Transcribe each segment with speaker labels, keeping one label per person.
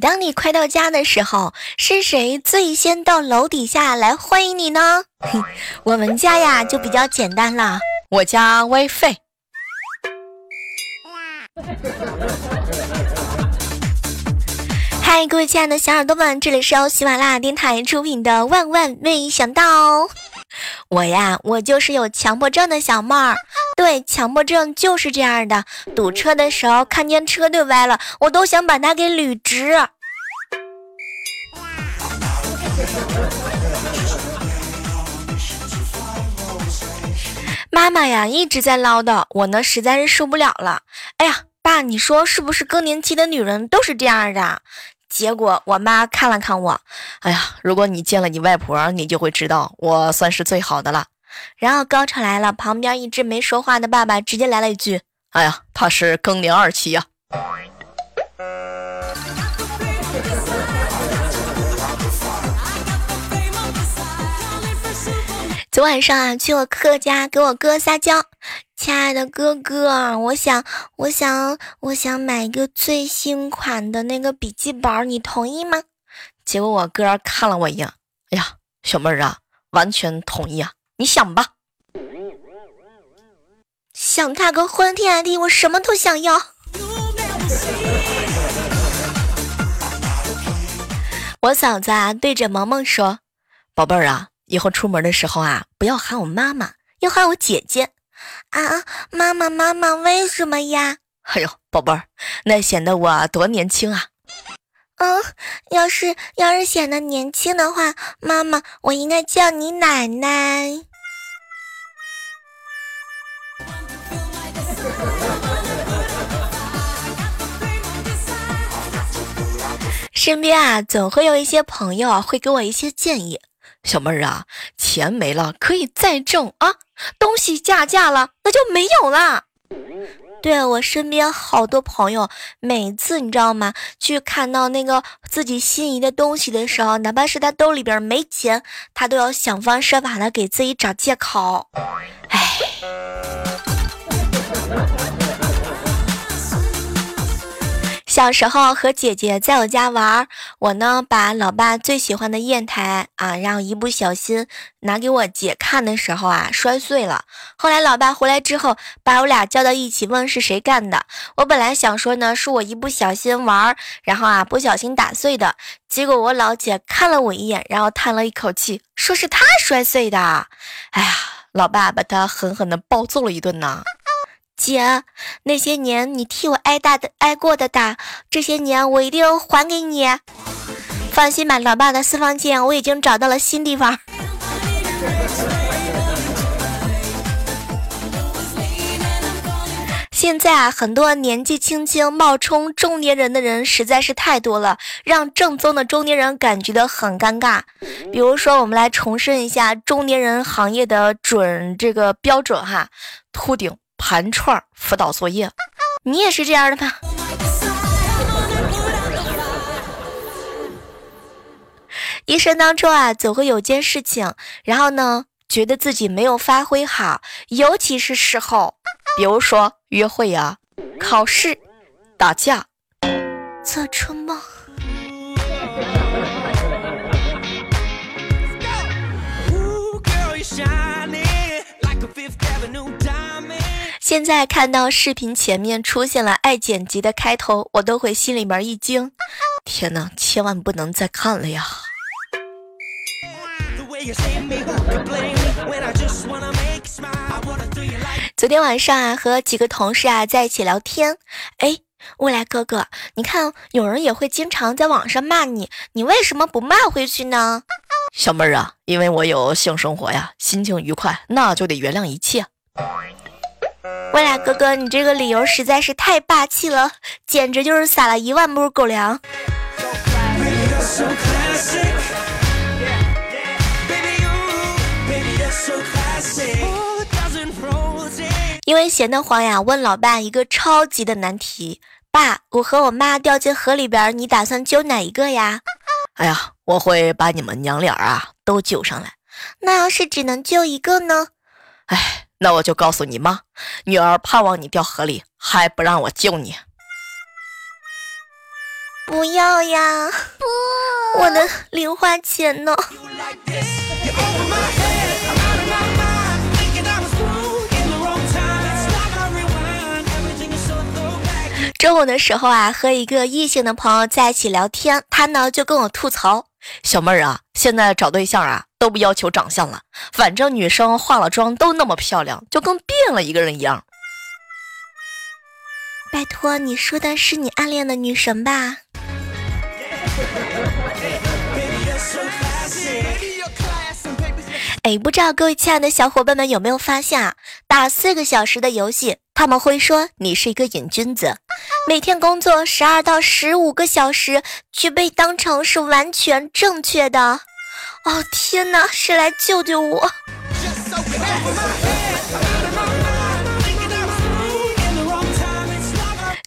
Speaker 1: 当你快到家的时候，是谁最先到楼底下来欢迎你呢？我们家呀就比较简单了，我家 WiFi。嗨，各位亲爱的小耳朵们，这里是由喜马拉雅电台出品的《万万没想到》。我呀，我就是有强迫症的小妹儿。对，强迫症就是这样的。堵车的时候，看见车队歪了，我都想把它给捋直。妈妈呀，一直在唠叨，我呢实在是受不了了。哎呀，爸，你说是不是更年期的女人都是这样的？结果我妈看了看我，哎呀，如果你见了你外婆，你就会知道我算是最好的了。然后高潮来了，旁边一直没说话的爸爸直接来了一句：“哎呀，他是更年二期呀。”昨晚上啊，去我哥家给我哥撒娇。亲爱的哥哥，我想，我想，我想买一个最新款的那个笔记本，你同意吗？结果我哥看了我一眼，哎呀，小妹儿啊，完全同意啊，你想吧，想他个昏天暗地，我什么都想要。我嫂子啊，对着萌萌说：“宝贝儿啊，以后出门的时候啊，不要喊我妈妈，要喊我姐姐。”啊，妈妈，妈妈，为什么呀？哎呦，宝贝儿，那显得我多年轻啊！嗯，要是要是显得年轻的话，妈妈，我应该叫你奶奶。身边啊，总会有一些朋友会给我一些建议。小妹儿啊，钱没了可以再挣啊，东西加价了那就没有了。对我身边好多朋友，每次你知道吗？去看到那个自己心仪的东西的时候，哪怕是他兜里边没钱，他都要想方设法的给自己找借口。唉。小时候和姐姐在我家玩儿，我呢把老爸最喜欢的砚台啊，然后一不小心拿给我姐看的时候啊摔碎了。后来老爸回来之后，把我俩叫到一起问是谁干的。我本来想说呢是我一不小心玩，然后啊不小心打碎的。结果我老姐看了我一眼，然后叹了一口气，说是他摔碎的。哎呀，老爸把他狠狠的暴揍了一顿呢。姐，那些年你替我挨打的、挨过的打，这些年我一定还给你。放心吧，老爸的私房钱我已经找到了新地方。现在啊，很多年纪轻轻冒充中年人的人实在是太多了，让正宗的中年人感觉到很尴尬。比如说，我们来重申一下中年人行业的准这个标准哈，秃顶。盘串辅导作业，你也是这样的吗？一生当中啊，总会有件事情，然后呢，觉得自己没有发挥好，尤其是事后，比如说约会呀、考试、打架、做春梦。现在看到视频前面出现了爱剪辑的开头，我都会心里面一惊。天哪，千万不能再看了呀！昨天晚上啊，和几个同事啊在一起聊天。哎，未来哥哥，你看有人也会经常在网上骂你，你为什么不骂回去呢？小妹儿啊，因为我有性生活呀，心情愉快，那就得原谅一切。我俩哥哥，你这个理由实在是太霸气了，简直就是撒了一万步狗粮。因为闲得慌呀，问老爸一个超级的难题：爸，我和我妈掉进河里边，你打算救哪一个呀？
Speaker 2: 哎呀，我会把你们娘俩啊都救上来。
Speaker 1: 那要是只能救一个呢？
Speaker 2: 哎，那我就告诉你妈，女儿盼望你掉河里，还不让我救你。
Speaker 1: 不要呀！不，我的零花钱呢？中午的时候啊，和一个异性的朋友在一起聊天，他呢就跟我吐槽：“
Speaker 2: 小妹儿啊，现在找对象啊都不要求长相了，反正女生化了妆都那么漂亮，就跟变了一个人一样。”
Speaker 1: 拜托，你说的是你暗恋的女神吧？哎，不知道各位亲爱的小伙伴们有没有发现啊？打四个小时的游戏。他们会说你是一个瘾君子，每天工作十二到十五个小时，却被当成是完全正确的。哦天哪，谁来救救我？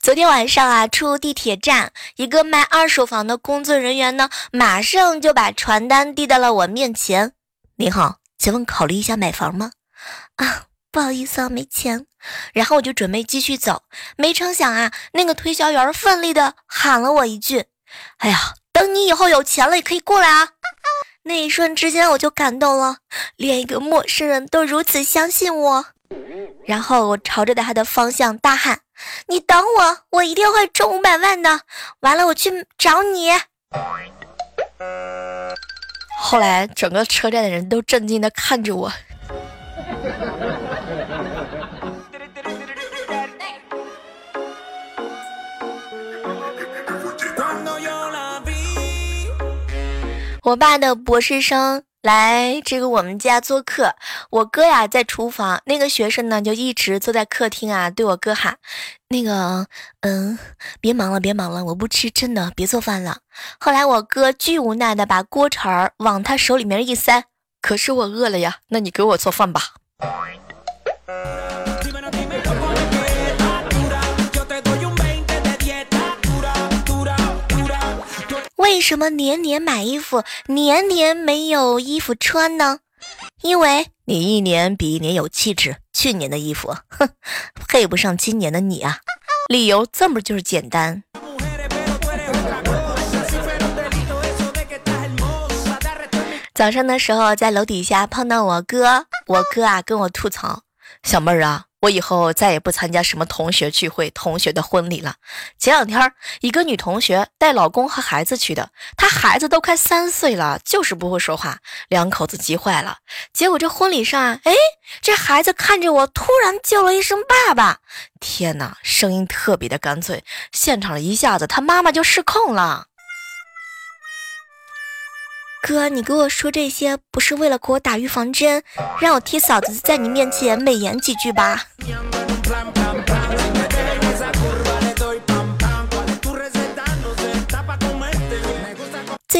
Speaker 1: 昨天晚上啊，出地铁站，一个卖二手房的工作人员呢，马上就把传单递到了我面前。您好，请问考虑一下买房吗？啊。不好意思啊，没钱。然后我就准备继续走，没成想啊，那个推销员奋力的喊了我一句：“哎呀，等你以后有钱了也可以过来啊！”那一瞬之间我就感动了，连一个陌生人都如此相信我。然后我朝着他的方向大喊：“你等我，我一定会中五百万的！”完了，我去找你。后来整个车站的人都震惊的看着我。我爸的博士生来这个我们家做客，我哥呀在厨房，那个学生呢就一直坐在客厅啊，对我哥喊：“那个，嗯，别忙了，别忙了，我不吃，真的，别做饭了。”后来我哥巨无奈的把锅铲儿往他手里面一塞，可是我饿了呀，那你给我做饭吧。为什么年年买衣服，年年没有衣服穿呢？因为你一年比一年有气质，去年的衣服，哼，配不上今年的你啊！理由这么就是简单。早上的时候在楼底下碰到我哥，我哥啊跟我吐槽，小妹儿啊。我以后再也不参加什么同学聚会、同学的婚礼了。前两天，一个女同学带老公和孩子去的，她孩子都快三岁了，就是不会说话，两口子急坏了。结果这婚礼上，哎，这孩子看着我，突然叫了一声“爸爸”，天哪，声音特别的干脆，现场一下子他妈妈就失控了。哥，你给我说这些不是为了给我打预防针，让我替嫂子在你面前美言几句吧？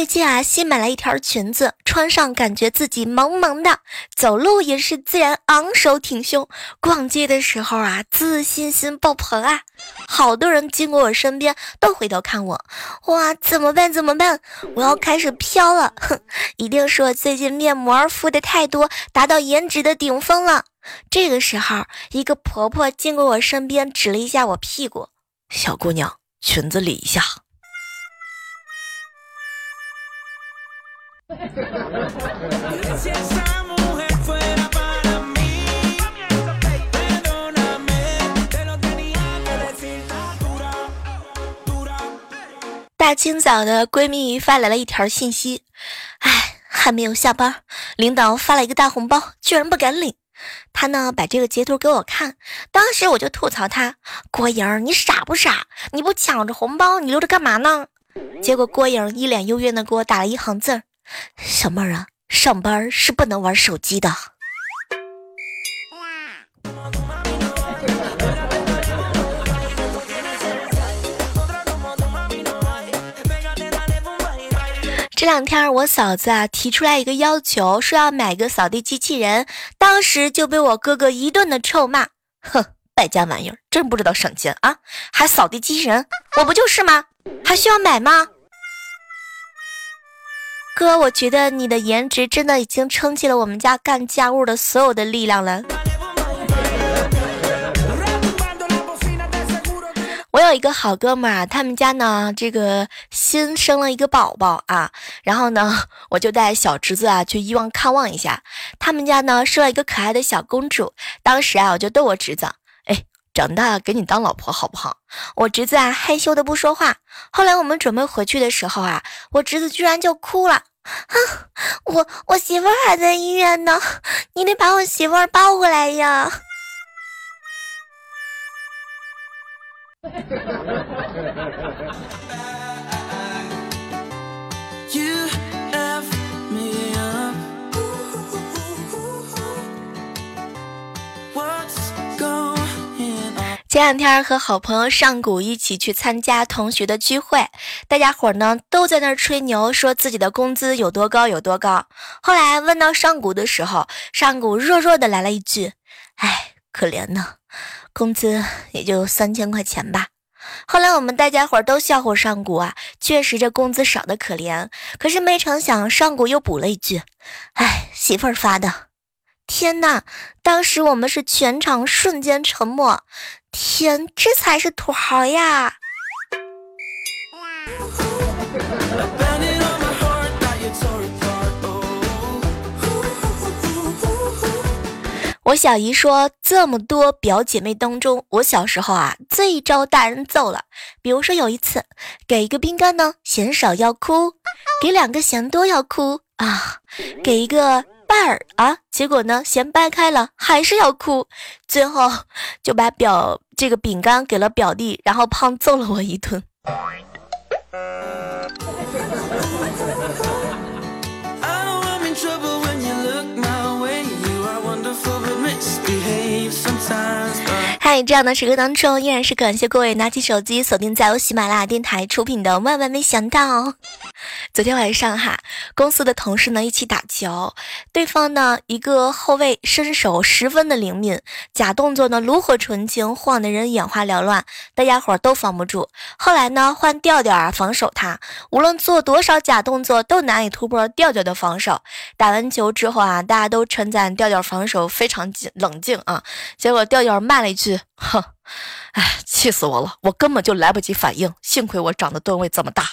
Speaker 1: 最近啊，新买了一条裙子，穿上感觉自己萌萌的，走路也是自然昂首挺胸，逛街的时候啊，自信心爆棚啊！好多人经过我身边都回头看我，哇，怎么办？怎么办？我要开始飘了！哼，一定是我最近面膜敷的太多，达到颜值的顶峰了。这个时候，一个婆婆经过我身边，指了一下我屁股，小姑娘，裙子理一下。大清早的，闺蜜发来了一条信息：“哎，还没有下班，领导发了一个大红包，居然不敢领。”她呢，把这个截图给我看，当时我就吐槽她：“郭莹，你傻不傻？你不抢着红包，你留着干嘛呢？”结果郭莹一脸幽怨的给我打了一行字儿。小妹儿啊上班是不能玩手机的？这两天我嫂子啊提出来一个要求说要买个扫地机器人当时就被我哥哥一顿的臭骂。
Speaker 2: 哼败家玩意儿真不知道省钱啊！还扫地机器人我不就是吗？还需要买吗？
Speaker 1: 哥，我觉得你的颜值真的已经撑起了我们家干家务的所有的力量了。我有一个好哥们儿，他们家呢这个新生了一个宝宝啊，然后呢我就带小侄子啊去医院看望一下。他们家呢生了一个可爱的小公主，当时啊我就逗我侄子，长大给你当老婆好不好？我侄子啊害羞的不说话。后来我们准备回去的时候啊，我侄子居然就哭了，啊，我我媳妇儿还在医院呢，你得把我媳妇儿抱回来呀。前两天和好朋友上古一起去参加同学的聚会，大家伙呢都在那儿吹牛，说自己的工资有多高有多高。后来问到上古的时候，上古弱弱的来了一句：“哎，可怜呢。”工资也就三千块钱吧。后来我们大家伙都笑话上古啊，确实这工资少的可怜。可是没成想上古又补了一句：“哎，媳妇儿发的。”天呐！当时我们是全场瞬间沉默。天，这才是土豪呀！我小姨说，这么多表姐妹当中，我小时候啊最招大人揍了。比如说有一次，给一个饼干呢嫌少要哭，给两个嫌多要哭啊，给一个半儿啊，结果呢嫌掰开了还是要哭，最后就把表这个饼干给了表弟，然后胖揍了我一顿。在这样的时刻当中，依然是感谢各位拿起手机锁定在由喜马拉雅电台出品的《万万没想到》。昨天晚上哈，公司的同事呢一起打球，对方呢一个后卫身手十分的灵敏，假动作呢炉火纯青，晃得人眼花缭乱，大家伙都防不住。后来呢换调调啊防守他，无论做多少假动作都难以突破调调的防守。打完球之后啊，大家都称赞调调防守非常冷静啊，结果调调骂了一句。哼，哎，气死我了！我根本就来不及反应，幸亏我长得吨位这么大。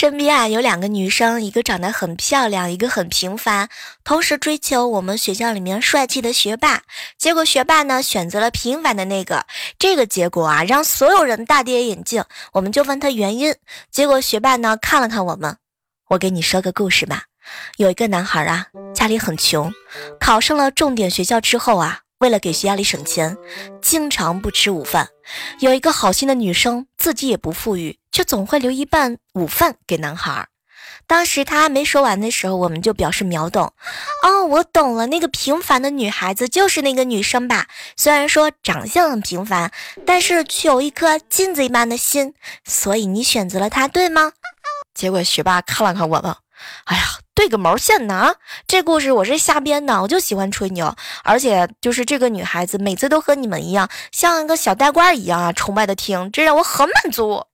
Speaker 1: 身边啊有两个女生，一个长得很漂亮，一个很平凡，同时追求我们学校里面帅气的学霸。结果学霸呢选择了平凡的那个，这个结果啊让所有人大跌眼镜。我们就问他原因，结果学霸呢看了看我们，我给你说个故事吧。有一个男孩啊，家里很穷，考上了重点学校之后啊。为了给学校里省钱，经常不吃午饭。有一个好心的女生，自己也不富裕，却总会留一半午饭给男孩。当时他还没说完的时候，我们就表示秒懂。哦，我懂了，那个平凡的女孩子就是那个女生吧？虽然说长相很平凡，但是却有一颗金子一般的心。所以你选择了她，对吗？结果学霸看了看我们。哎呀，对个毛线呢！这故事我是瞎编的，我就喜欢吹牛，而且就是这个女孩子每次都和你们一样，像一个小呆瓜一样啊，崇拜的听，这让我很满足。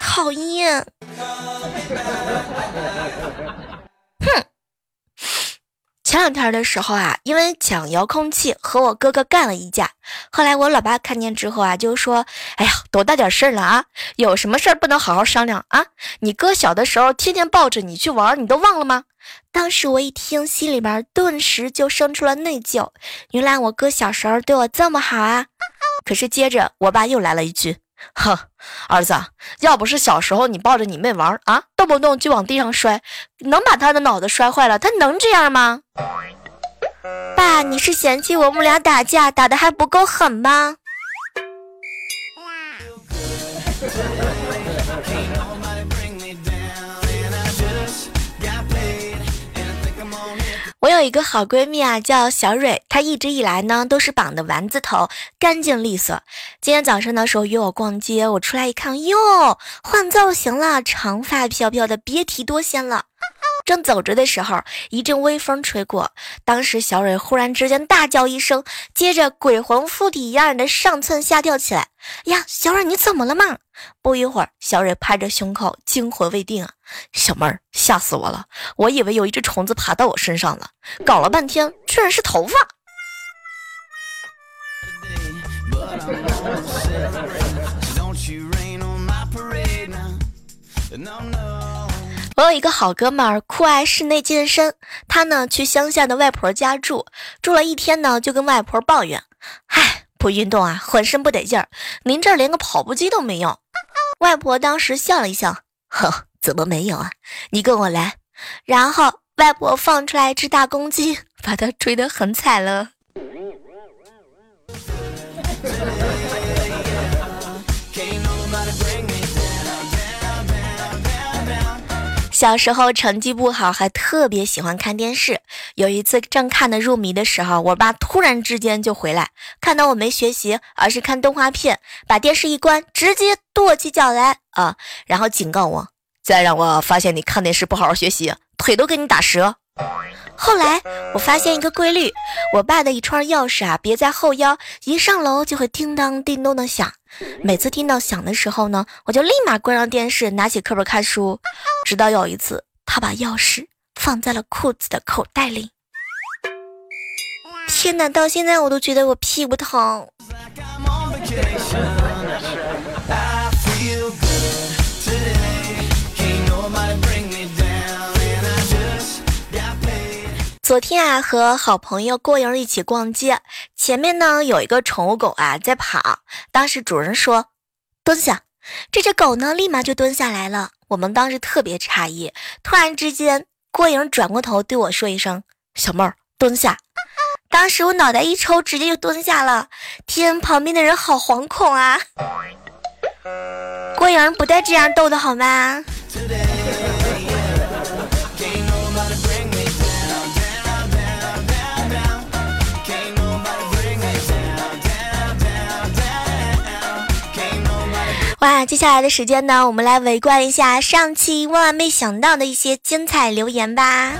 Speaker 1: 讨厌。前两天的时候啊，因为抢遥控器和我哥哥干了一架。后来我老爸看见之后啊，就说：“哎呀，多大点事儿了啊？有什么事儿不能好好商量啊？你哥小的时候天天抱着你去玩，你都忘了吗？”当时我一听，心里边顿时就生出了内疚。原来我哥小时候对我这么好啊！可是接着我爸又来了一句。哼，儿子，要不是小时候你抱着你妹玩啊，动不动就往地上摔，能把他的脑子摔坏了？他能这样吗？爸，你是嫌弃我们俩打架打的还不够狠吗？有有一个好闺蜜啊，叫小蕊，她一直以来呢都是绑的丸子头，干净利索。今天早上的时候约我逛街，我出来一看，哟，换造型了，长发飘飘的，别提多仙了。正走着的时候，一阵微风吹过，当时小蕊忽然之间大叫一声，接着鬼魂附体一样的上蹿下跳起来。呀，小蕊你怎么了嘛？不一会儿，小蕊拍着胸口，惊魂未定啊！
Speaker 2: 小妹儿，吓死我了！我以为有一只虫子爬到我身上了，搞了半天居然是头发。
Speaker 1: 我有一个好哥们儿，酷爱室内健身。他呢去乡下的外婆家住，住了一天呢，就跟外婆抱怨：“唉，不运动啊，浑身不得劲儿。您这儿连个跑步机都没有。”外婆当时笑了一笑：“呵，怎么没有啊？你跟我来。”然后外婆放出来一只大公鸡，把它追得很惨了。小时候成绩不好，还特别喜欢看电视。有一次正看得入迷的时候，我爸突然之间就回来，看到我没学习，而是看动画片，把电视一关，直接跺起脚来啊，然后警告我：
Speaker 2: 再让我发现你看电视不好好学习，腿都给你打折。
Speaker 1: 后来我发现一个规律，我爸的一串钥匙啊别在后腰，一上楼就会叮当叮咚的响。每次听到响的时候呢，我就立马关上电视，拿起课本看书。直到有一次，他把钥匙放在了裤子的口袋里。天哪，到现在我都觉得我屁股疼。昨天啊，和好朋友郭莹一起逛街，前面呢有一个宠物狗啊在跑。当时主人说：“蹲下。”这只狗呢立马就蹲下来了。我们当时特别诧异。突然之间，郭莹转过头对我说一声：“小妹儿，蹲下。”当时我脑袋一抽，直接就蹲下了。天，旁边的人好惶恐啊！郭莹不带这样逗的好吗？哇，接下来的时间呢，我们来围观一下上期万万没想到的一些精彩留言吧。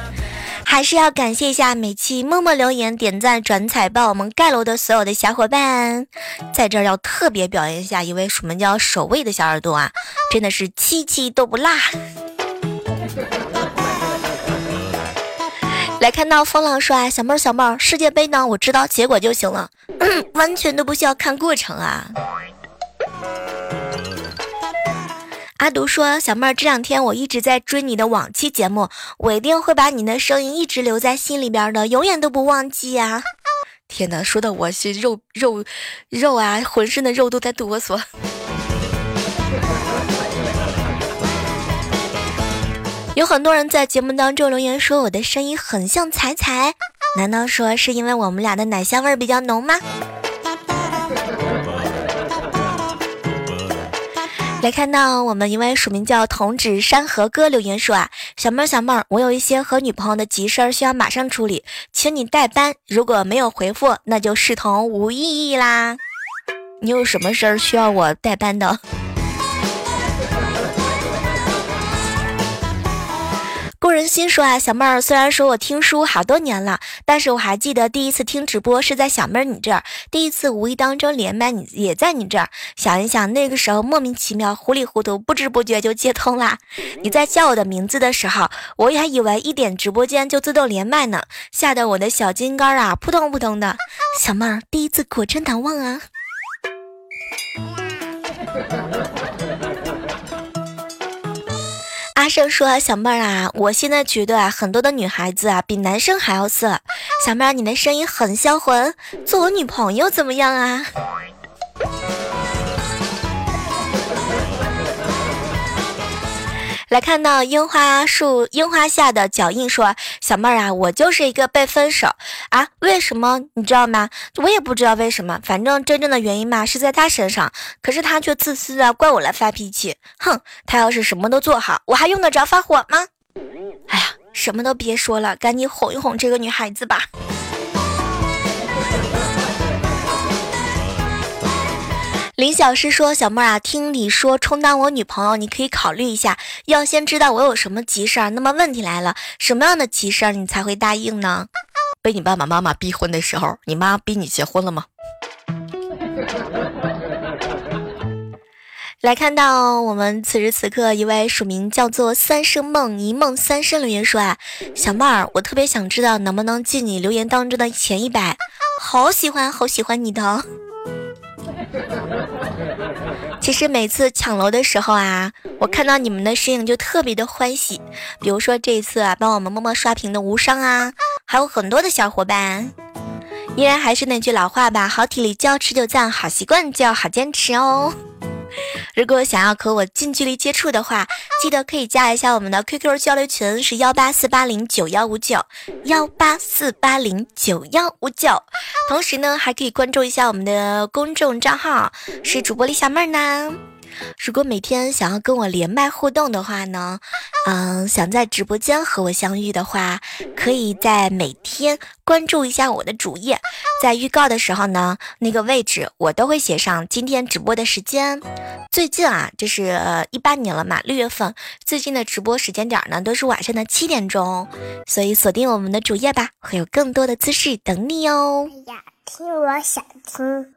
Speaker 1: 还是要感谢一下每期默默留言、点赞、转彩报我们盖楼的所有的小伙伴，在这儿要特别表扬一下一位什么叫守卫的小耳朵啊，真的是期期都不落。来看到风浪说啊，小妹儿小妹儿，世界杯呢，我知道结果就行了，完全都不需要看过程啊。阿独说：“小妹儿，这两天我一直在追你的往期节目，我一定会把你的声音一直留在心里边的，永远都不忘记呀！” 天哪，说的我是肉肉肉啊，浑身的肉都在哆嗦。有很多人在节目当中留言说我的声音很像彩彩，难道说是因为我们俩的奶香味比较浓吗？来看到我们一位署名叫童子山河哥留言说啊，小妹儿小妹儿，我有一些和女朋友的急事儿需要马上处理，请你代班。如果没有回复，那就视同无意义啦。你有什么事儿需要我代班的？故人心说啊，小妹儿，虽然说我听书好多年了，但是我还记得第一次听直播是在小妹儿你这儿，第一次无意当中连麦你也在你这儿。想一想那个时候莫名其妙糊里糊涂不知不觉就接通啦。你在叫我的名字的时候，我还以为一点直播间就自动连麦呢，吓得我的小金刚啊扑通扑通的。小妹儿第一次果真难忘啊。生说：“小妹儿啊，我现在觉得啊，很多的女孩子啊，比男生还要色。小妹儿，你的声音很销魂，做我女朋友怎么样啊？”来看到樱花树樱花下的脚印，说小妹儿啊，我就是一个被分手啊，为什么你知道吗？我也不知道为什么，反正真正的原因嘛是在他身上，可是他却自私的怪我来发脾气。哼，他要是什么都做好，我还用得着发火吗？哎呀，什么都别说了，赶紧哄一哄这个女孩子吧。林小诗说：“小妹儿啊，听你说充当我女朋友，你可以考虑一下，要先知道我有什么急事儿。那么问题来了，什么样的急事儿你才会答应呢？
Speaker 2: 被你爸爸妈妈逼婚的时候，你妈逼你结婚了吗？”
Speaker 1: 来看到我们此时此刻一位署名叫做“三生梦一梦三生”留言说啊，小妹儿，我特别想知道能不能进你留言当中的前一百，好喜欢好喜欢你的。其实每次抢楼的时候啊，我看到你们的身影就特别的欢喜。比如说这一次啊，帮我们默默刷屏的无伤啊，还有很多的小伙伴。依然还是那句老话吧，好体力就要持久战，好习惯就要好坚持哦。如果想要和我近距离接触的话，记得可以加一下我们的 QQ 交流群，是幺八四八零九幺五九幺八四八零九幺五九。同时呢，还可以关注一下我们的公众账号，是主播李小妹儿呢。如果每天想要跟我连麦互动的话呢，嗯，想在直播间和我相遇的话，可以在每天关注一下我的主页，在预告的时候呢，那个位置我都会写上今天直播的时间。最近啊，这是一八年了嘛，六月份，最近的直播时间点呢都是晚上的七点钟，所以锁定我们的主页吧，会有更多的姿势等你哦。哎呀，听我想听。